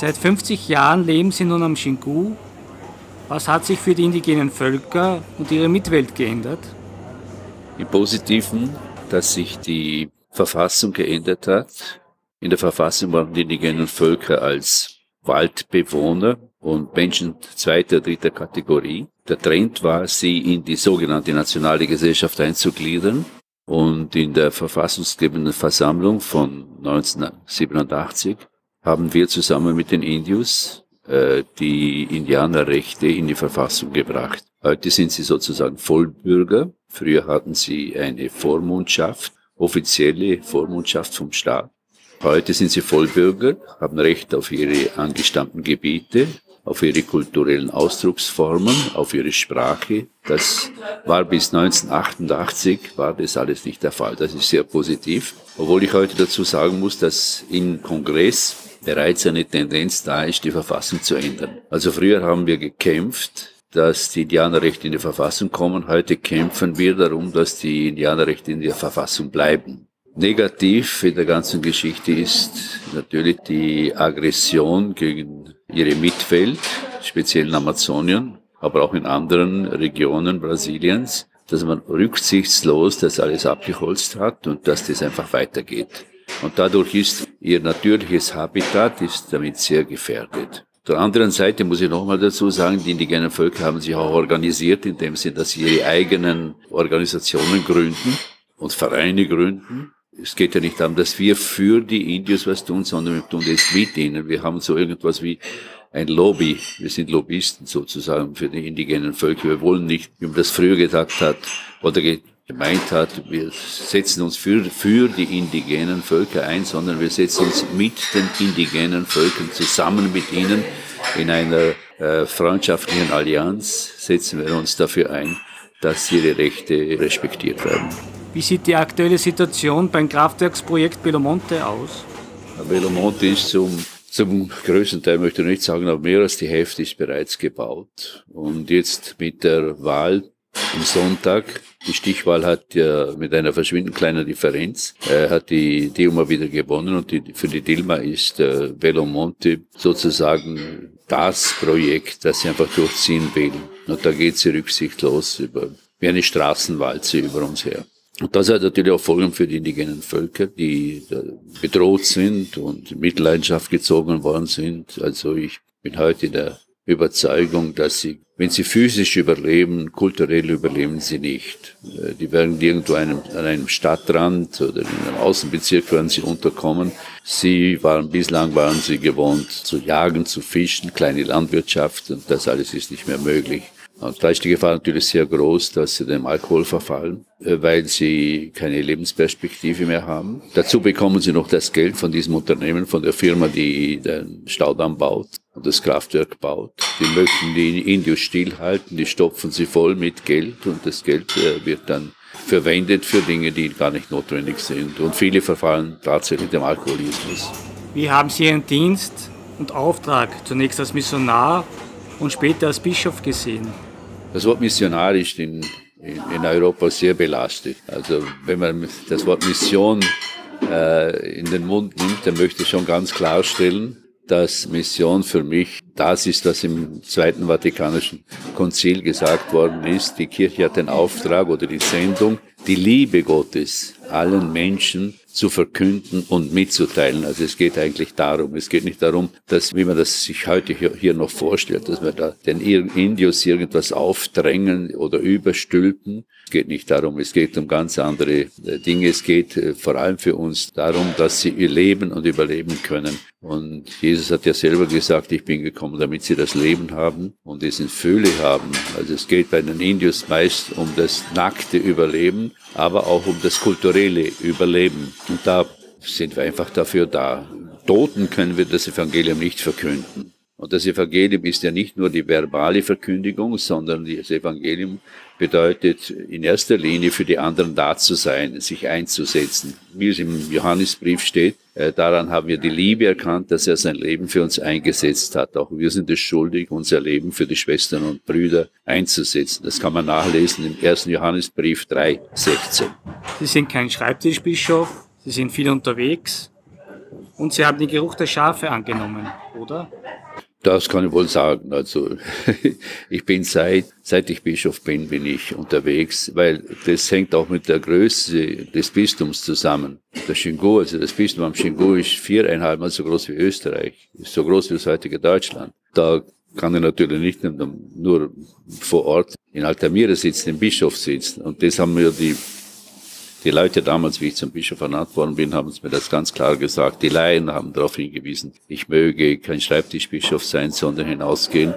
Seit 50 Jahren leben sie nun am Xingu. Was hat sich für die indigenen Völker und ihre Mitwelt geändert? Im Positiven, dass sich die Verfassung geändert hat. In der Verfassung waren die indigenen Völker als Waldbewohner und Menschen zweiter, dritter Kategorie. Der Trend war, sie in die sogenannte nationale Gesellschaft einzugliedern. Und in der verfassungsgebenden Versammlung von 1987 haben wir zusammen mit den Indios äh, die Indianerrechte in die Verfassung gebracht. Heute sind sie sozusagen Vollbürger. Früher hatten sie eine Vormundschaft, offizielle Vormundschaft vom Staat. Heute sind sie Vollbürger, haben Recht auf ihre angestammten Gebiete, auf ihre kulturellen Ausdrucksformen, auf ihre Sprache. Das war bis 1988, war das alles nicht der Fall. Das ist sehr positiv. Obwohl ich heute dazu sagen muss, dass im Kongress bereits eine Tendenz da ist, die Verfassung zu ändern. Also früher haben wir gekämpft, dass die Indianerrechte in die Verfassung kommen. Heute kämpfen wir darum, dass die Indianerrechte in der Verfassung bleiben. Negativ in der ganzen Geschichte ist natürlich die Aggression gegen ihre Mitwelt, speziell in Amazonien, aber auch in anderen Regionen Brasiliens, dass man rücksichtslos das alles abgeholzt hat und dass das einfach weitergeht. Und dadurch ist ihr natürliches Habitat ist damit sehr gefährdet. Der anderen Seite muss ich nochmal dazu sagen, die indigenen Völker haben sich auch organisiert, indem sie, dass sie ihre eigenen Organisationen gründen und Vereine gründen es geht ja nicht darum, dass wir für die Indios was tun, sondern wir tun das mit ihnen. Wir haben so irgendwas wie ein Lobby. Wir sind Lobbyisten sozusagen für die indigenen Völker. Wir wollen nicht, wie man das früher gesagt hat oder gemeint hat, wir setzen uns für, für die indigenen Völker ein, sondern wir setzen uns mit den indigenen Völkern zusammen mit ihnen in einer äh, freundschaftlichen Allianz, setzen wir uns dafür ein, dass ihre Rechte respektiert werden. Wie sieht die aktuelle Situation beim Kraftwerksprojekt Belomonte aus? Belomonte ist zum, zum größten Teil, möchte ich nicht sagen, aber mehr als die Hälfte ist bereits gebaut. Und jetzt mit der Wahl am Sonntag, die Stichwahl hat ja mit einer verschwindend kleinen Differenz, äh, hat die Dilma wieder gewonnen und die, für die Dilma ist äh, Belomonte sozusagen das Projekt, das sie einfach durchziehen will. Und da geht sie rücksichtslos über, wie eine Straßenwalze über uns her. Und das hat natürlich auch Folgen für die indigenen Völker, die bedroht sind und Mitleidenschaft gezogen worden sind. Also ich bin heute der Überzeugung, dass sie, wenn sie physisch überleben, kulturell überleben sie nicht. Äh, die werden irgendwo einem, an einem Stadtrand oder in einem Außenbezirk werden sie unterkommen. Sie waren, bislang waren sie gewohnt zu jagen, zu fischen, kleine Landwirtschaft und das alles ist nicht mehr möglich. Und da ist die Gefahr natürlich sehr groß, dass sie dem Alkohol verfallen, äh, weil sie keine Lebensperspektive mehr haben. Dazu bekommen sie noch das Geld von diesem Unternehmen, von der Firma, die den Staudamm baut und das Kraftwerk baut. Die möchten die Indios stillhalten, die stopfen sie voll mit Geld und das Geld äh, wird dann verwendet für Dinge, die gar nicht notwendig sind. Und viele verfallen tatsächlich dem Alkoholismus. Wie haben Sie Ihren Dienst und Auftrag zunächst als Missionar und später als Bischof gesehen? Das Wort Missionar ist in, in, in Europa sehr belastet. Also wenn man das Wort Mission äh, in den Mund nimmt, dann möchte ich schon ganz klarstellen, dass Mission für mich das ist, was im Zweiten Vatikanischen Konzil gesagt worden ist. Die Kirche hat den Auftrag oder die Sendung, die Liebe Gottes allen Menschen zu verkünden und mitzuteilen. Also es geht eigentlich darum. Es geht nicht darum, dass, wie man das sich heute hier noch vorstellt, dass wir da den Indios irgendwas aufdrängen oder überstülpen. Es geht nicht darum. Es geht um ganz andere äh, Dinge. Es geht äh, vor allem für uns darum, dass sie ihr leben und überleben können. Und Jesus hat ja selber gesagt, ich bin gekommen, damit sie das Leben haben und es in Fülle haben. Also es geht bei den Indios meist um das nackte Überleben, aber auch um das kulturelle Überleben. Und da sind wir einfach dafür da. Toten können wir das Evangelium nicht verkünden. Und das Evangelium ist ja nicht nur die verbale Verkündigung, sondern das Evangelium bedeutet in erster Linie für die anderen da zu sein, sich einzusetzen. Wie es im Johannesbrief steht, äh, daran haben wir die Liebe erkannt, dass er sein Leben für uns eingesetzt hat. Auch wir sind es schuldig, unser Leben für die Schwestern und Brüder einzusetzen. Das kann man nachlesen im 1. Johannesbrief 3, 16. Sie sind kein Schreibtischbischof, Sie sind viel unterwegs. Und Sie haben den Geruch der Schafe angenommen, oder? Das kann ich wohl sagen. Also ich bin seit, seit ich Bischof bin, bin ich unterwegs, weil das hängt auch mit der Größe des Bistums zusammen. Der Xingu, also das Bistum am Xingu ist viereinhalb Mal so groß wie Österreich, ist so groß wie das heutige Deutschland. Da kann er natürlich nicht nur vor Ort in Altamira sitzen, im Bischof sitzen. Und das haben mir die die Leute damals, wie ich zum Bischof ernannt worden bin, haben es mir das ganz klar gesagt. Die Laien haben darauf hingewiesen, ich möge kein Schreibtischbischof sein, sondern hinausgehen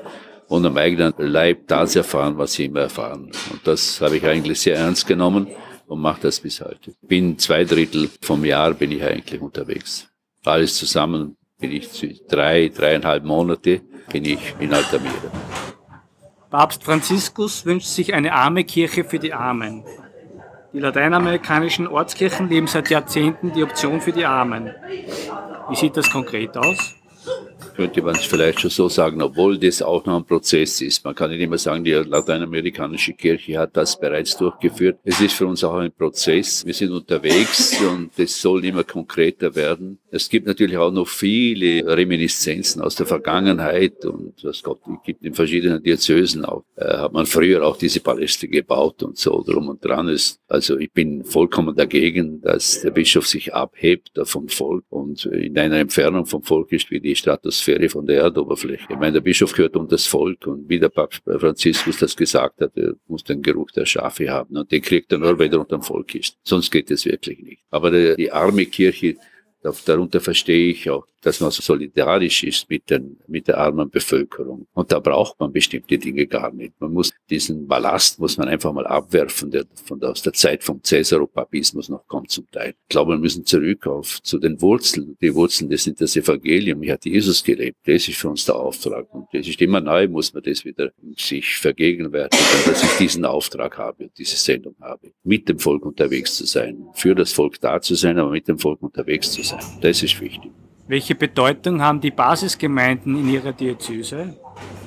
und am eigenen Leib das erfahren, was sie immer erfahren. Und das habe ich eigentlich sehr ernst genommen und mache das bis heute. Bin zwei Drittel vom Jahr bin ich eigentlich unterwegs. Alles zusammen bin ich drei, dreieinhalb Monate bin ich in Altamira. Papst Franziskus wünscht sich eine arme Kirche für die Armen. Die lateinamerikanischen Ortskirchen leben seit Jahrzehnten die Option für die Armen. Wie sieht das konkret aus? Könnte man es vielleicht schon so sagen, obwohl das auch noch ein Prozess ist. Man kann nicht immer sagen, die lateinamerikanische Kirche hat das bereits durchgeführt. Es ist für uns auch ein Prozess. Wir sind unterwegs und es soll immer konkreter werden. Es gibt natürlich auch noch viele Reminiszenzen aus der Vergangenheit und was Gott gibt in verschiedenen Diözesen auch. Äh, hat man früher auch diese Paläste gebaut und so drum und dran ist. Also ich bin vollkommen dagegen, dass der Bischof sich abhebt vom Volk und in einer Entfernung vom Volk ist wie die Stratosphäre Atmosphäre von der Erdoberfläche. Ich meine, der Bischof gehört um das Volk und wie der Papst Franziskus das gesagt hat, er muss den Geruch der Schafe haben und den kriegt er nur, wenn er unter dem Volk ist. Sonst geht es wirklich nicht. Aber die arme Kirche, darunter verstehe ich auch dass man solidarisch ist mit, den, mit der armen Bevölkerung. Und da braucht man bestimmte Dinge gar nicht. Man muss diesen Ballast muss man einfach mal abwerfen, der von der, aus der Zeit vom Cäsaropapismus noch kommt zum Teil. Ich glaube, wir müssen zurück auf zu den Wurzeln. Die Wurzeln, das sind das Evangelium. Wie hat Jesus gelebt? Das ist für uns der Auftrag. Und das ist immer neu, muss man das wieder sich vergegenwärtigen, dass ich diesen Auftrag habe und diese Sendung habe, mit dem Volk unterwegs zu sein, für das Volk da zu sein, aber mit dem Volk unterwegs zu sein. Das ist wichtig. Welche Bedeutung haben die Basisgemeinden in Ihrer Diözese?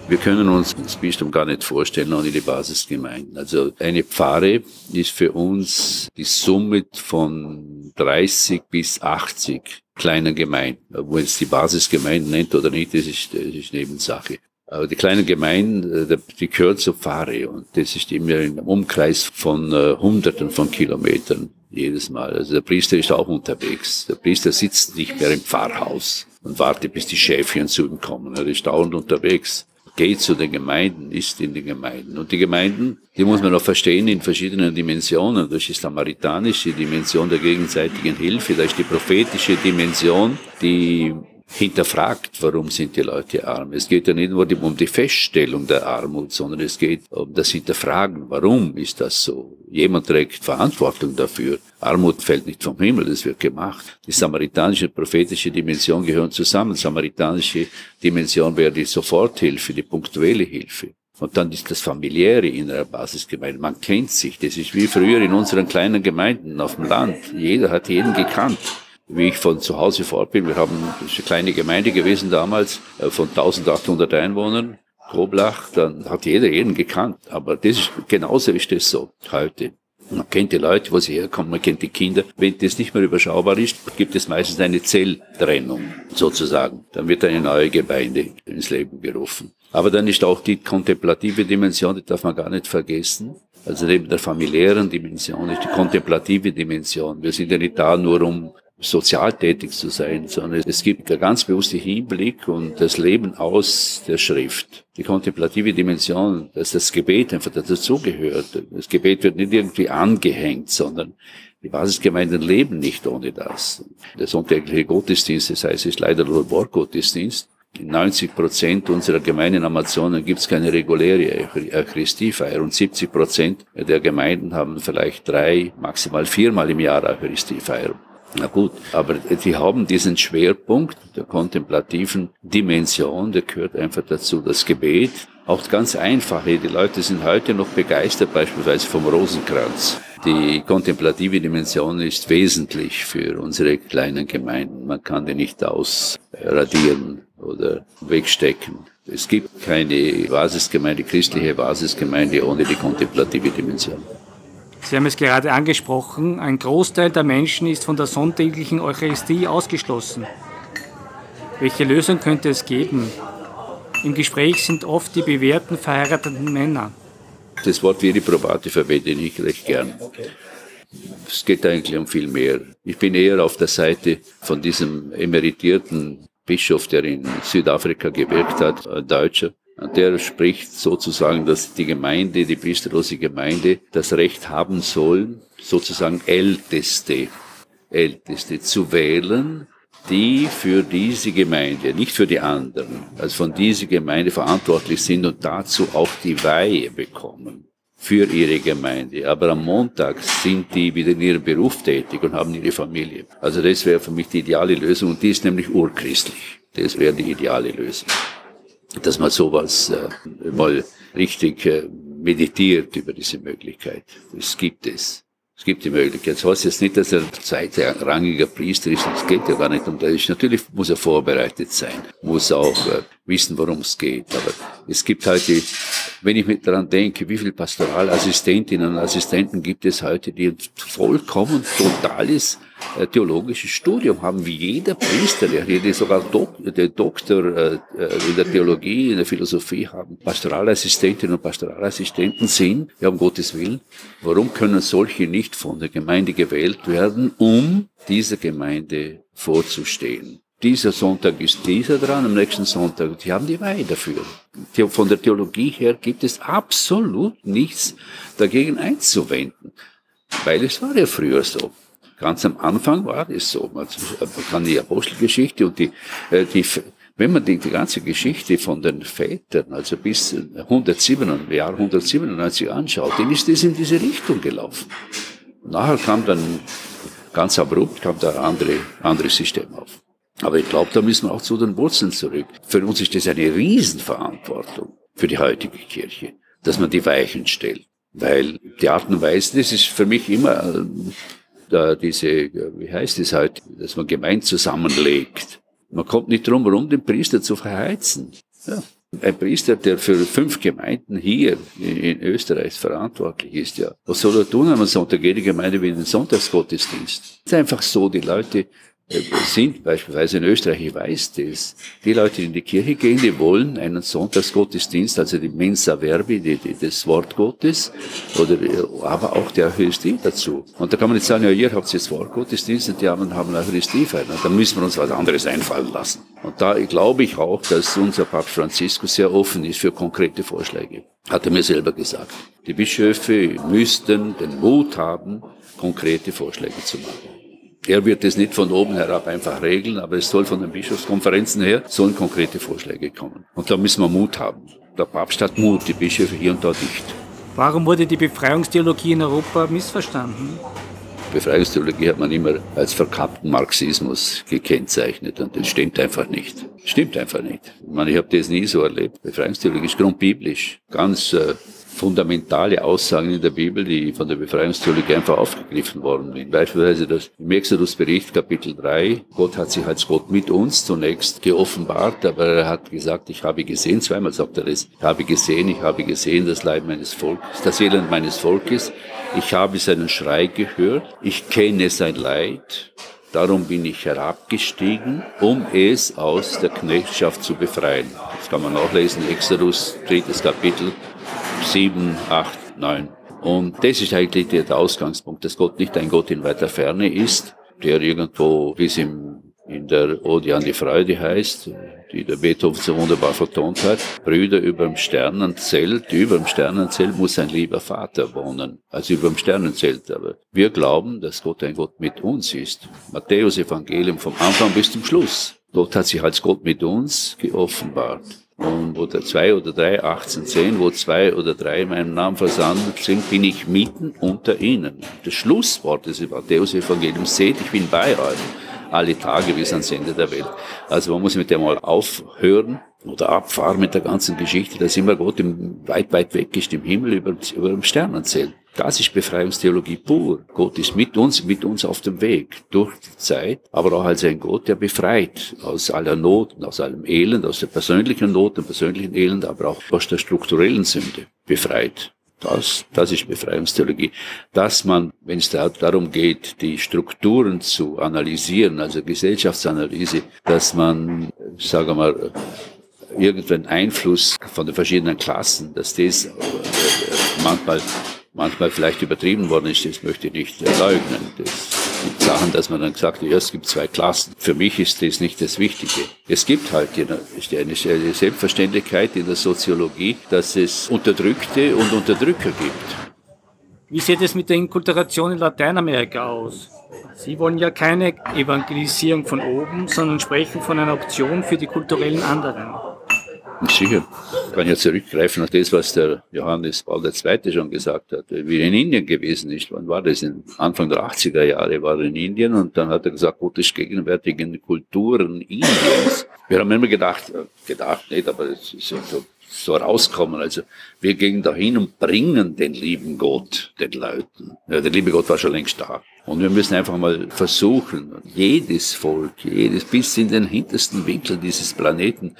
Wir können uns das Bistum gar nicht vorstellen ohne die Basisgemeinden. Also eine Pfarre ist für uns die Summe von 30 bis 80 kleinen Gemeinden. Man es die Basisgemeinden nennt oder nicht, das ist, das ist Nebensache. Aber die kleinen Gemeinden, äh, die gehören zur Pfarre und das ist immer im Umkreis von äh, Hunderten von Kilometern jedes Mal. Also der Priester ist auch unterwegs. Der Priester sitzt nicht mehr im Pfarrhaus und wartet, bis die Schäfchen zu ihm kommen. Er ist dauernd unterwegs. Geht zu den Gemeinden, ist in den Gemeinden. Und die Gemeinden, die muss man auch verstehen in verschiedenen Dimensionen. Das ist die samaritanische Dimension der gegenseitigen Hilfe. Da ist die prophetische Dimension, die hinterfragt, warum sind die Leute arm. Es geht ja nicht nur um die Feststellung der Armut, sondern es geht um das Hinterfragen, warum ist das so. Jemand trägt Verantwortung dafür. Armut fällt nicht vom Himmel, das wird gemacht. Die samaritanische und prophetische Dimension gehören zusammen. Samaritanische Dimension wäre die Soforthilfe, die punktuelle Hilfe. Und dann ist das familiäre in einer Basisgemeinde. Man kennt sich. Das ist wie früher in unseren kleinen Gemeinden auf dem Land. Jeder hat jeden gekannt wie ich von zu Hause fort bin. Wir haben das ist eine kleine Gemeinde gewesen damals äh, von 1800 Einwohnern. Groblach, dann hat jeder jeden gekannt. Aber das ist, genauso ist das so heute. Man kennt die Leute, wo sie herkommen, man kennt die Kinder. Wenn das nicht mehr überschaubar ist, gibt es meistens eine Zelltrennung, sozusagen. Dann wird eine neue Gemeinde ins Leben gerufen. Aber dann ist auch die kontemplative Dimension, die darf man gar nicht vergessen. Also neben der familiären Dimension ist die kontemplative Dimension. Wir sind ja nicht da nur, um sozial tätig zu sein, sondern es gibt der ganz bewusste Hinblick und das Leben aus der Schrift. Die kontemplative Dimension, dass das Gebet einfach dazugehört. Das Gebet wird nicht irgendwie angehängt, sondern die Basisgemeinden leben nicht ohne das. Der sonntägliche Gottesdienst, das heißt, ist leider nur Wortgottesdienst. In 90 Prozent unserer Gemeinden Amazonen gibt es keine reguläre Eucharistiefeier und 70 Prozent der Gemeinden haben vielleicht drei, maximal viermal im Jahr Eucharistiefeier. Na gut, aber die haben diesen Schwerpunkt der kontemplativen Dimension, der gehört einfach dazu, das Gebet. Auch ganz einfache, die Leute sind heute noch begeistert beispielsweise vom Rosenkranz. Die kontemplative Dimension ist wesentlich für unsere kleinen Gemeinden. Man kann die nicht ausradieren oder wegstecken. Es gibt keine Basisgemeinde, christliche Basisgemeinde ohne die kontemplative Dimension. Sie haben es gerade angesprochen, ein Großteil der Menschen ist von der sonntäglichen Eucharistie ausgeschlossen. Welche Lösung könnte es geben? Im Gespräch sind oft die bewährten verheirateten Männer. Das Wort Viri probate verwende ich recht gern. Es geht eigentlich um viel mehr. Ich bin eher auf der Seite von diesem emeritierten Bischof, der in Südafrika gewirkt hat, ein Deutscher. Der spricht sozusagen, dass die Gemeinde, die priesterlose Gemeinde, das Recht haben soll, sozusagen Älteste, Älteste zu wählen, die für diese Gemeinde, nicht für die anderen, also von dieser Gemeinde verantwortlich sind und dazu auch die Weihe bekommen für ihre Gemeinde. Aber am Montag sind die wieder in ihrem Beruf tätig und haben ihre Familie. Also das wäre für mich die ideale Lösung und die ist nämlich urchristlich. Das wäre die ideale Lösung. Dass man sowas äh, mal richtig äh, meditiert über diese Möglichkeit. Es gibt es. Es gibt die Möglichkeit. Das heißt jetzt nicht, dass er zweitrangiger Priester ist. Es geht ja gar nicht um das. Natürlich muss er vorbereitet sein, muss auch äh, wissen, worum es geht. Aber es gibt heute, halt wenn ich mit daran denke, wie viele Pastoralassistentinnen und Assistenten gibt es heute, die ein vollkommen totales theologisches Studium haben, wie jeder Priester, der hier sogar Dok der Doktor äh, äh, in der Theologie, in der Philosophie haben, Pastoralassistentinnen und Pastoralassistenten sind, ja um Gottes Willen, warum können solche nicht von der Gemeinde gewählt werden, um dieser Gemeinde vorzustehen? dieser Sonntag ist dieser dran, am nächsten Sonntag, die haben die Weihe dafür. Von der Theologie her gibt es absolut nichts dagegen einzuwenden, weil es war ja früher so. Ganz am Anfang war es so. Man kann die Apostelgeschichte und die, äh, die wenn man die, die ganze Geschichte von den Vätern, also bis 107, Jahr 197 anschaut, dann ist das in diese Richtung gelaufen. nachher kam dann ganz abrupt kam da ein andere, anderes System auf. Aber ich glaube, da müssen wir auch zu den Wurzeln zurück. Für uns ist das eine Riesenverantwortung für die heutige Kirche, dass man die Weichen stellt. Weil die Art und Weise, das ist für mich immer äh, da diese, wie heißt es halt, dass man gemein zusammenlegt. Man kommt nicht drum herum, den Priester zu verheizen. Ja. Ein Priester, der für fünf Gemeinden hier in Österreich verantwortlich ist, ja. Was soll er tun am Sonntag? Jede Gemeinde wie den Sonntagsgottesdienst. Es ist einfach so, die Leute sind, beispielsweise in Österreich, ich weiß das, die Leute, die in die Kirche gehen, die wollen einen Sonntagsgottesdienst, also die Mensa Verbi, die, die, das Wort Gottes, oder, aber auch die Eucharistie dazu. Und da kann man nicht sagen, ja, ihr habt jetzt Wortgottesdienst und die anderen haben Eucharistie feiern. Da müssen wir uns was anderes einfallen lassen. Und da glaube ich auch, dass unser Papst Franziskus sehr offen ist für konkrete Vorschläge. Hat er mir selber gesagt. Die Bischöfe müssten den Mut haben, konkrete Vorschläge zu machen. Er wird es nicht von oben herab einfach regeln, aber es soll von den Bischofskonferenzen her, sollen konkrete Vorschläge kommen. Und da müssen wir Mut haben. Der Papst hat Mut, die Bischöfe hier und da nicht. Warum wurde die Befreiungstheologie in Europa missverstanden? Befreiungstheologie hat man immer als verkappten Marxismus gekennzeichnet und das stimmt einfach nicht. Stimmt einfach nicht. Ich, meine, ich habe das nie so erlebt. Befreiungstheologie ist grundbiblisch. Ganz äh, fundamentale Aussagen in der Bibel, die von der Befreiungstheologie einfach aufgegriffen worden sind. Beispielsweise das im Exodus-Bericht Kapitel 3, Gott hat sich als Gott mit uns zunächst geoffenbart, aber er hat gesagt, ich habe gesehen, zweimal sagt er das, ich habe gesehen, ich habe gesehen das Leid meines Volkes, das Elend meines Volkes, ich habe seinen Schrei gehört, ich kenne sein Leid, Darum bin ich herabgestiegen, um es aus der Knechtschaft zu befreien. Das kann man nachlesen, Exodus, drittes Kapitel, 7, 8, 9. Und das ist eigentlich der Ausgangspunkt, dass Gott nicht ein Gott in weiter Ferne ist, der irgendwo, wie es im, in der Ode an die Freude heißt, die der Beethoven so wunderbar vertont hat, Brüder über dem Sternenzelt, über dem Sternenzelt muss ein lieber Vater wohnen, also über dem Sternenzelt. Aber wir glauben, dass Gott ein Gott mit uns ist. Matthäus Evangelium vom Anfang bis zum Schluss. Gott hat sich als Gott mit uns geoffenbart. Und wo der zwei oder drei, 18, 10, wo zwei oder drei in meinem Namen versammelt sind, bin ich mitten unter ihnen. Das Schlusswort des Matthäus-Evangeliums, seht, ich bin bei euch alle Tage bis ans Ende der Welt. Also man muss mit dem mal aufhören oder abfahren mit der ganzen Geschichte, dass immer Gott im, weit, weit weg ist, im Himmel über, über dem Sternenzelt. Das ist Befreiungstheologie pur. Gott ist mit uns, mit uns auf dem Weg durch die Zeit, aber auch als ein Gott, der befreit aus aller Not, aus allem Elend, aus der persönlichen Not, dem persönlichen Elend, aber auch aus der strukturellen Sünde befreit. Das, das ist Befreiungstheologie. Dass man, wenn es da, darum geht, die Strukturen zu analysieren, also Gesellschaftsanalyse, dass man, sagen wir mal, irgendeinen Einfluss von den verschiedenen Klassen, dass das äh, manchmal, manchmal vielleicht übertrieben worden ist, das möchte ich nicht leugnen. Das gibt Sachen, dass man dann gesagt hat, ja, es gibt zwei Klassen. Für mich ist das nicht das Wichtige. Es gibt halt eine Selbstverständlichkeit in der Soziologie, dass es Unterdrückte und Unterdrücker gibt. Wie sieht es mit der Inkulturation in Lateinamerika aus? Sie wollen ja keine Evangelisierung von oben, sondern sprechen von einer Option für die kulturellen anderen. Sicher. Ich kann ja zurückgreifen auf das, was der Johannes Paul II. schon gesagt hat, wie er in Indien gewesen ist. Wann war das? Anfang der 80er Jahre war er in Indien und dann hat er gesagt, Gott ist gegenwärtig in den Kulturen Indiens. Wir haben immer gedacht, äh, gedacht nicht, aber es ist so, so rauskommen. Also wir gehen dahin und bringen den lieben Gott den Leuten. Ja, der liebe Gott war schon längst da. Und wir müssen einfach mal versuchen, jedes Volk, jedes bis in den hintersten Winkel dieses Planeten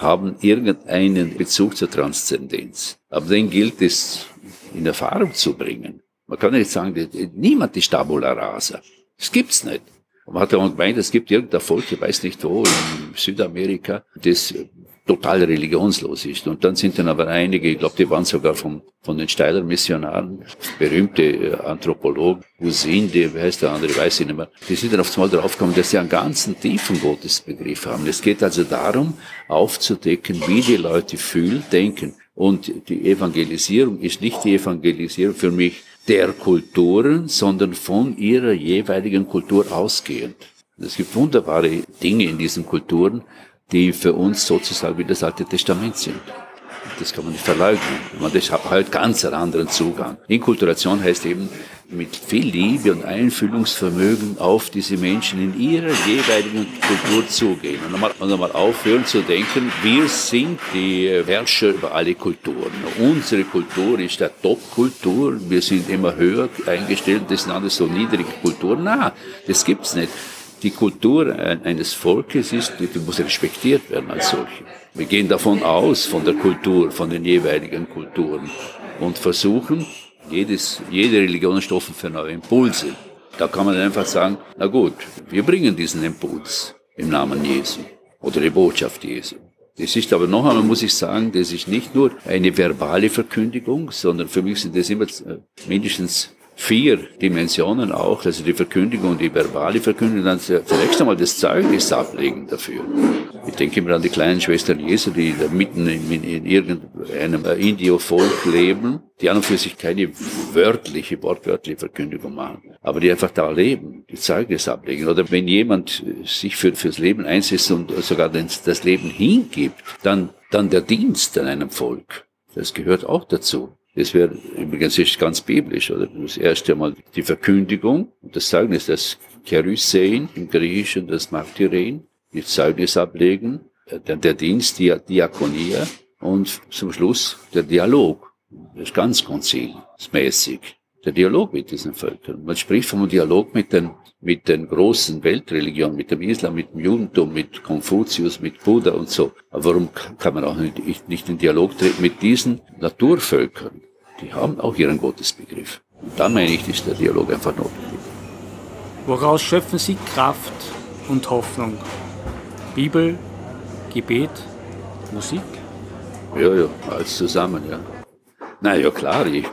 haben irgendeinen Bezug zur Transzendenz. Aber den gilt es in Erfahrung zu bringen. Man kann nicht sagen, niemand ist Tabula Rasa. Das gibt's nicht. Man hat ja gemeint, es gibt irgendein Volk, ich weiß nicht wo, in Südamerika, das total religionslos ist. Und dann sind dann aber einige, ich glaube, die waren sogar von, von den Steiler Missionaren, berühmte äh, Anthropologen, Usinde, wie heißt der andere, weiß ich nicht mehr, die sind dann aufs Mal draufgekommen, dass sie einen ganzen tiefen Gottesbegriff haben. Es geht also darum, aufzudecken, wie die Leute fühlen, denken. Und die Evangelisierung ist nicht die Evangelisierung für mich der Kulturen, sondern von ihrer jeweiligen Kultur ausgehend. Es gibt wunderbare Dinge in diesen Kulturen, die für uns sozusagen wie das Alte Testament sind. Das kann man nicht verleugnen. Man hat halt ganz einen anderen Zugang. Inkulturation heißt eben mit viel Liebe und Einfühlungsvermögen auf diese Menschen in ihrer jeweiligen Kultur zugehen und einmal, und einmal aufhören zu denken, wir sind die Herrscher über alle Kulturen. Unsere Kultur ist der Top-Kultur, wir sind immer höher eingestellt, das sind alles so niedrige Kulturen. Na, das gibt's nicht die Kultur eines Volkes ist, die muss respektiert werden als solche. Wir gehen davon aus, von der Kultur, von den jeweiligen Kulturen und versuchen, jedes, jede Religion ist offen für neue Impulse. Da kann man einfach sagen, na gut, wir bringen diesen Impuls im Namen Jesu oder die Botschaft Jesu. Das ist aber noch einmal, muss ich sagen, das ist nicht nur eine verbale Verkündigung, sondern für mich sind das immer mindestens vier Dimensionen auch, also die Verkündigung, die verbale Verkündigung, dann zunächst einmal das Zeugnis ablegen dafür. Ich denke immer an die kleinen Schwestern Jesu, die da mitten in, in irgendeinem Indio-Volk leben, die an und für sich keine wörtliche, wortwörtliche Verkündigung machen, aber die einfach da leben, die Zeugnis ablegen. Oder wenn jemand sich für, fürs Leben einsetzt und sogar das Leben hingibt, dann, dann der Dienst an einem Volk. Das gehört auch dazu. Das wäre übrigens ist ganz biblisch, oder? Das erste Mal die Verkündigung und das Zeugnis, das Kerusein im Griechischen, das Martyrein, die Zeugnis ablegen, dann der Dienst, die Diakonia und zum Schluss der Dialog. Das ist ganz konzilsmäßig. Der Dialog mit diesen Völkern. Man spricht vom Dialog mit den, mit den großen Weltreligionen, mit dem Islam, mit dem Judentum, mit Konfuzius, mit Buddha und so. Aber warum kann man auch nicht, nicht in Dialog treten mit diesen Naturvölkern? Die haben auch ihren Gottesbegriff. Und dann meine ich, ist der Dialog einfach notwendig. Woraus schöpfen Sie Kraft und Hoffnung? Bibel, Gebet, Musik? Ja, ja, alles zusammen, ja. Na ja, klar, ich,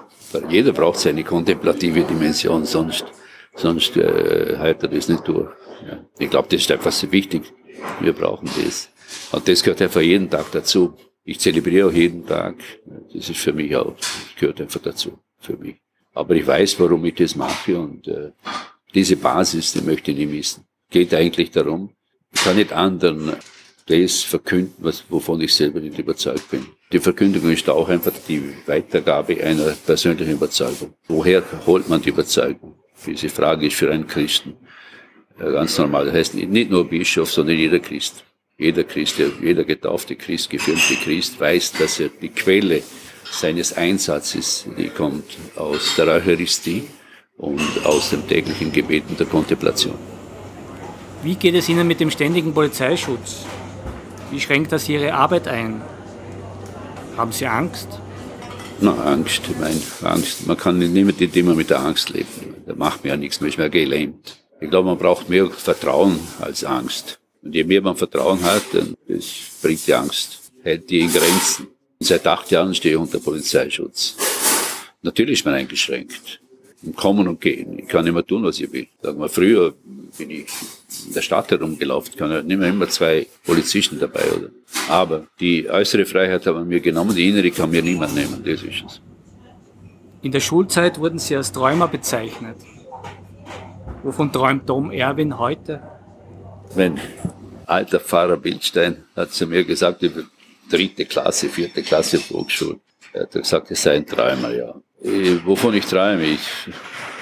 jeder braucht seine kontemplative Dimension, sonst, sonst äh, hält er das nicht durch. Ja. Ich glaube, das ist einfach so wichtig. Wir brauchen das. Und das gehört einfach jeden Tag dazu. Ich zelebriere auch jeden Tag. Das ist für mich auch, das gehört einfach dazu, für mich. Aber ich weiß, warum ich das mache und äh, diese Basis, die möchte ich nicht missen. Geht eigentlich darum, ich kann nicht anderen das verkünden, was, wovon ich selber nicht überzeugt bin. Die Verkündigung ist auch einfach die Weitergabe einer persönlichen Überzeugung. Woher holt man die Überzeugung? Diese Frage ist für einen Christen ganz normal. Das heißt nicht nur Bischof, sondern jeder Christ. Jeder Christ, jeder getaufte Christ, gefirmte Christ weiß, dass er die Quelle seines Einsatzes, die kommt aus der Eucharistie und aus dem täglichen Gebeten der Kontemplation. Wie geht es Ihnen mit dem ständigen Polizeischutz? Wie schränkt das Ihre Arbeit ein? Haben Sie Angst? Na, Angst, ich meine, Angst. Man kann nicht immer mit der Angst leben. Da macht mir ja nichts, man ist mehr gelähmt. Ich glaube, man braucht mehr Vertrauen als Angst. Und je mehr man Vertrauen hat, dann das bringt die Angst, hält die in Grenzen. Seit acht Jahren stehe ich unter Polizeischutz. Natürlich ist man eingeschränkt. Im Kommen und Gehen. Ich kann immer tun, was ich will. Sagen wir, früher bin ich in der Stadt herumgelaufen, Ich kann nicht mehr immer zwei Polizisten dabei, oder? Aber die äußere Freiheit hat man mir genommen, die innere kann mir niemand nehmen, das ist es. In der Schulzeit wurden Sie als Träumer bezeichnet. Wovon träumt Tom Erwin heute? Mein alter Pfarrer Bildstein hat zu mir gesagt, über dritte Klasse, vierte Klasse Volksschule. Er hat gesagt, ich sei ein Träumer, ja. Ich, wovon ich träume? Ich,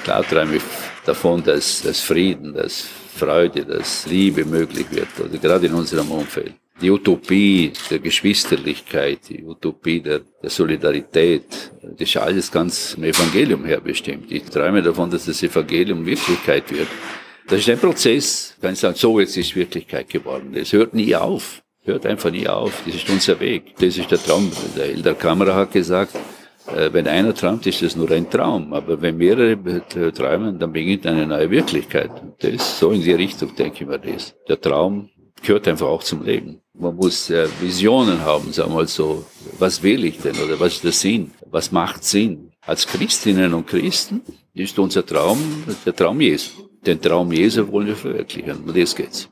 klar träume ich davon, dass, dass Frieden, dass Freude, dass Liebe möglich wird, oder gerade in unserem Umfeld. Die Utopie der Geschwisterlichkeit, die Utopie der, der Solidarität, das ist alles ganz im Evangelium herbestimmt. Ich träume davon, dass das Evangelium Wirklichkeit wird. Das ist ein Prozess, kann ich sagen, so jetzt ist Wirklichkeit geworden. Es hört nie auf, hört einfach nie auf. Das ist unser Weg. Das ist der Traum. Der Elder Kamera hat gesagt, äh, wenn einer träumt, ist das nur ein Traum. Aber wenn mehrere träumen, dann beginnt eine neue Wirklichkeit. Das so in die Richtung, denke ich mir das. Der Traum gehört einfach auch zum Leben. Man muss äh, Visionen haben, sagen wir mal so. Was will ich denn oder was ist der Sinn? Was macht Sinn? Als Christinnen und Christen ist unser Traum der Traum Jesu. Den Traum Jesu wollen wir verwirklichen. Um das geht's.